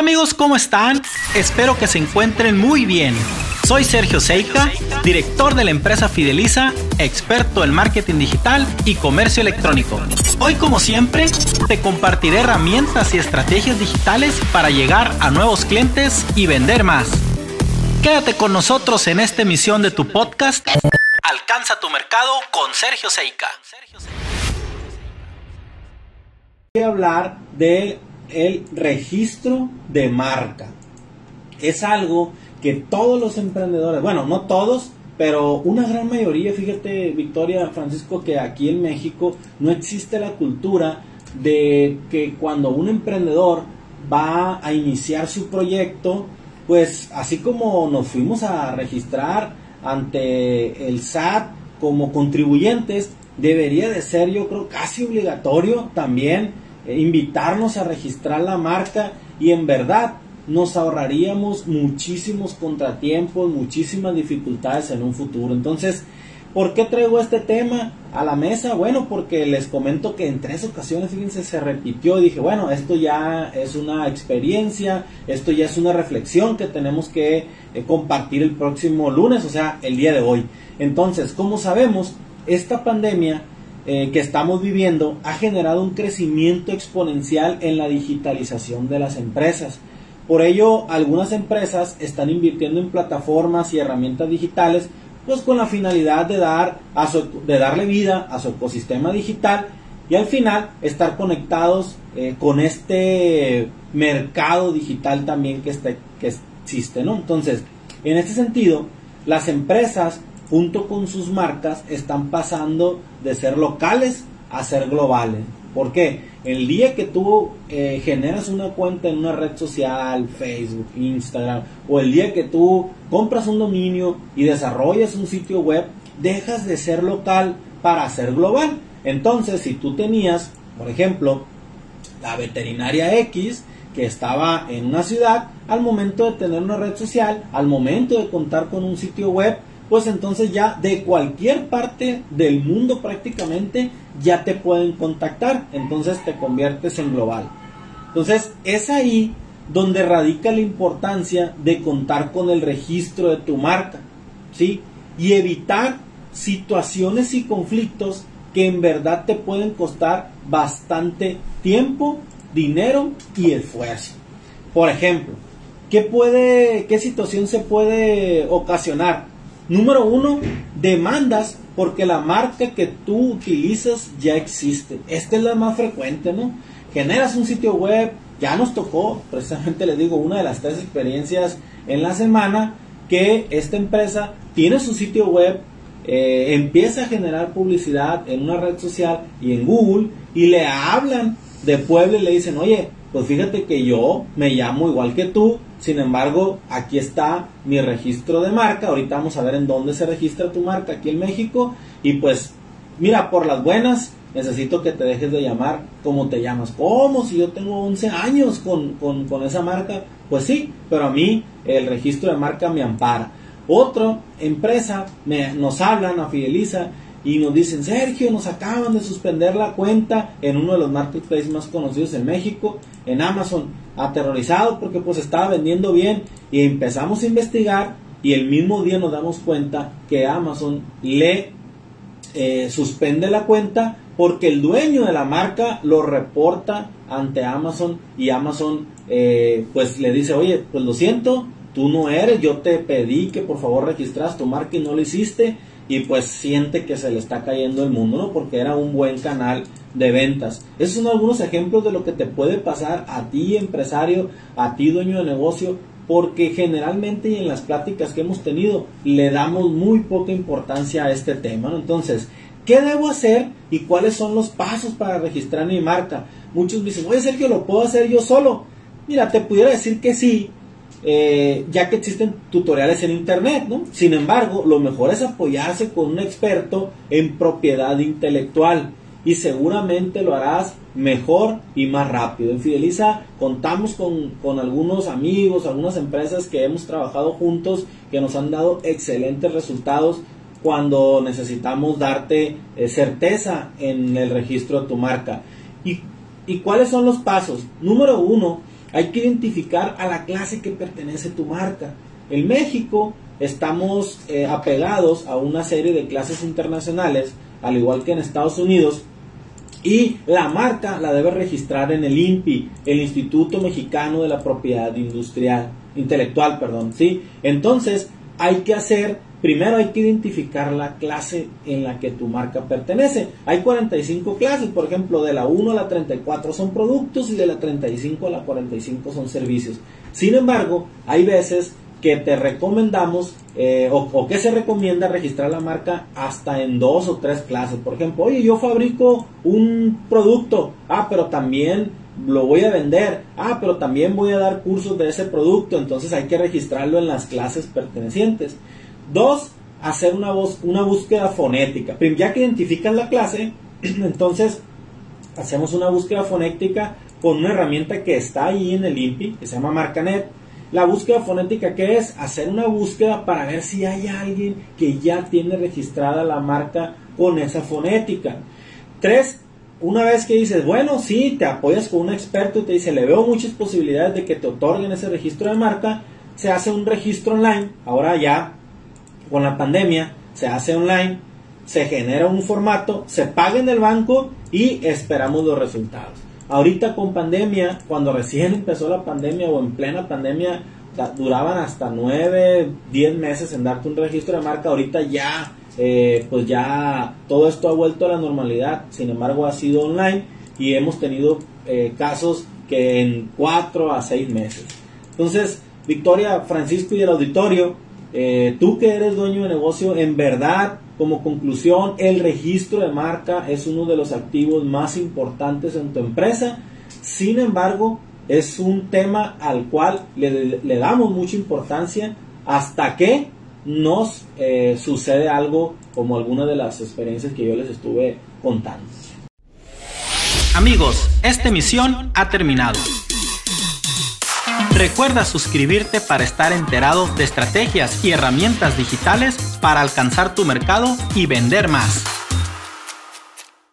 Amigos, ¿cómo están? Espero que se encuentren muy bien. Soy Sergio Seika, director de la empresa Fideliza, experto en marketing digital y comercio electrónico. Hoy como siempre, te compartiré herramientas y estrategias digitales para llegar a nuevos clientes y vender más. Quédate con nosotros en esta emisión de tu podcast. Alcanza tu mercado con Sergio Seika. Voy a hablar de el registro de marca. Es algo que todos los emprendedores, bueno, no todos, pero una gran mayoría, fíjate Victoria Francisco, que aquí en México no existe la cultura de que cuando un emprendedor va a iniciar su proyecto, pues así como nos fuimos a registrar ante el SAT como contribuyentes, debería de ser yo creo casi obligatorio también invitarnos a registrar la marca y en verdad nos ahorraríamos muchísimos contratiempos, muchísimas dificultades en un futuro. Entonces, ¿por qué traigo este tema a la mesa? Bueno, porque les comento que en tres ocasiones, fíjense, se repitió y dije, bueno, esto ya es una experiencia, esto ya es una reflexión que tenemos que eh, compartir el próximo lunes, o sea, el día de hoy. Entonces, como sabemos, esta pandemia eh, que estamos viviendo ha generado un crecimiento exponencial en la digitalización de las empresas. Por ello, algunas empresas están invirtiendo en plataformas y herramientas digitales, pues con la finalidad de, dar de darle vida a su ecosistema digital y al final estar conectados eh, con este mercado digital también que, este, que existe. ¿no? Entonces, en este sentido, las empresas junto con sus marcas están pasando de ser locales a ser globales. ¿Por qué? El día que tú eh, generas una cuenta en una red social, Facebook, Instagram, o el día que tú compras un dominio y desarrollas un sitio web, dejas de ser local para ser global. Entonces, si tú tenías, por ejemplo, la veterinaria X, que estaba en una ciudad, al momento de tener una red social, al momento de contar con un sitio web, pues entonces ya de cualquier parte del mundo prácticamente ya te pueden contactar, entonces te conviertes en global. Entonces es ahí donde radica la importancia de contar con el registro de tu marca, ¿sí? Y evitar situaciones y conflictos que en verdad te pueden costar bastante tiempo, dinero y esfuerzo. Por ejemplo, ¿qué puede qué situación se puede ocasionar? Número uno, demandas porque la marca que tú utilizas ya existe. Esta es la más frecuente, ¿no? Generas un sitio web, ya nos tocó, precisamente les digo, una de las tres experiencias en la semana, que esta empresa tiene su sitio web, eh, empieza a generar publicidad en una red social y en Google y le hablan de Puebla y le dicen, oye, pues fíjate que yo me llamo igual que tú, sin embargo, aquí está mi registro de marca. Ahorita vamos a ver en dónde se registra tu marca aquí en México. Y pues, mira, por las buenas, necesito que te dejes de llamar como te llamas. ¿Cómo? Si yo tengo 11 años con, con esa marca. Pues sí, pero a mí el registro de marca me ampara. Otra empresa me, nos hablan a Fideliza y nos dicen, Sergio, nos acaban de suspender la cuenta en uno de los marketplaces más conocidos en México, en Amazon, aterrorizado porque pues estaba vendiendo bien y empezamos a investigar y el mismo día nos damos cuenta que Amazon le eh, suspende la cuenta porque el dueño de la marca lo reporta ante Amazon y Amazon eh, pues le dice, oye, pues lo siento, tú no eres, yo te pedí que por favor registras tu marca y no lo hiciste y pues siente que se le está cayendo el mundo, ¿no? Porque era un buen canal de ventas. Esos son algunos ejemplos de lo que te puede pasar a ti empresario, a ti dueño de negocio, porque generalmente y en las pláticas que hemos tenido le damos muy poca importancia a este tema, ¿no? Entonces, ¿qué debo hacer y cuáles son los pasos para registrar mi marca? Muchos me dicen, oye Sergio, ¿lo puedo hacer yo solo? Mira, te pudiera decir que sí, eh, ya que existen tutoriales en internet, ¿no? Sin embargo, lo mejor es apoyarse con un experto en propiedad intelectual y seguramente lo harás mejor y más rápido. En Fideliza contamos con, con, algunos amigos, algunas empresas que hemos trabajado juntos que nos han dado excelentes resultados cuando necesitamos darte eh, certeza en el registro de tu marca. ¿Y, ¿Y cuáles son los pasos? Número uno, hay que identificar a la clase que pertenece tu marca. En México estamos eh, apegados a una serie de clases internacionales, al igual que en Estados Unidos, y la marca la debe registrar en el INPI, el Instituto Mexicano de la Propiedad Industrial, Intelectual, perdón, ¿sí? Entonces, hay que hacer, primero hay que identificar la clase en la que tu marca pertenece. Hay 45 clases, por ejemplo, de la 1 a la 34 son productos y de la 35 a la 45 son servicios. Sin embargo, hay veces que te recomendamos eh, o, que se recomienda registrar la marca hasta en dos o tres clases. Por ejemplo, oye, yo fabrico un producto, ah, pero también lo voy a vender, ah, pero también voy a dar cursos de ese producto, entonces hay que registrarlo en las clases pertenecientes. Dos, hacer una, una búsqueda fonética. Ya que identificas la clase, entonces hacemos una búsqueda fonética con una herramienta que está ahí en el INPI, que se llama MarcaNet la búsqueda fonética, ¿qué es? Hacer una búsqueda para ver si hay alguien que ya tiene registrada la marca con esa fonética. Tres, una vez que dices, bueno, sí, te apoyas con un experto y te dice, le veo muchas posibilidades de que te otorguen ese registro de marca, se hace un registro online. Ahora ya, con la pandemia, se hace online, se genera un formato, se paga en el banco y esperamos los resultados. Ahorita con pandemia, cuando recién empezó la pandemia o en plena pandemia, duraban hasta 9, 10 meses en darte un registro de marca. Ahorita ya, eh, pues ya todo esto ha vuelto a la normalidad. Sin embargo, ha sido online y hemos tenido eh, casos que en 4 a 6 meses. Entonces, Victoria, Francisco y el auditorio, eh, tú que eres dueño de negocio, en verdad como conclusión, el registro de marca es uno de los activos más importantes en tu empresa. Sin embargo, es un tema al cual le, damos mucha importancia hasta que nos eh, sucede algo como alguna de las experiencias que yo les estuve contando. Amigos, esta emisión ha terminado. Recuerda suscribirte para estar enterado de estrategias y herramientas digitales para alcanzar tu mercado y vender más.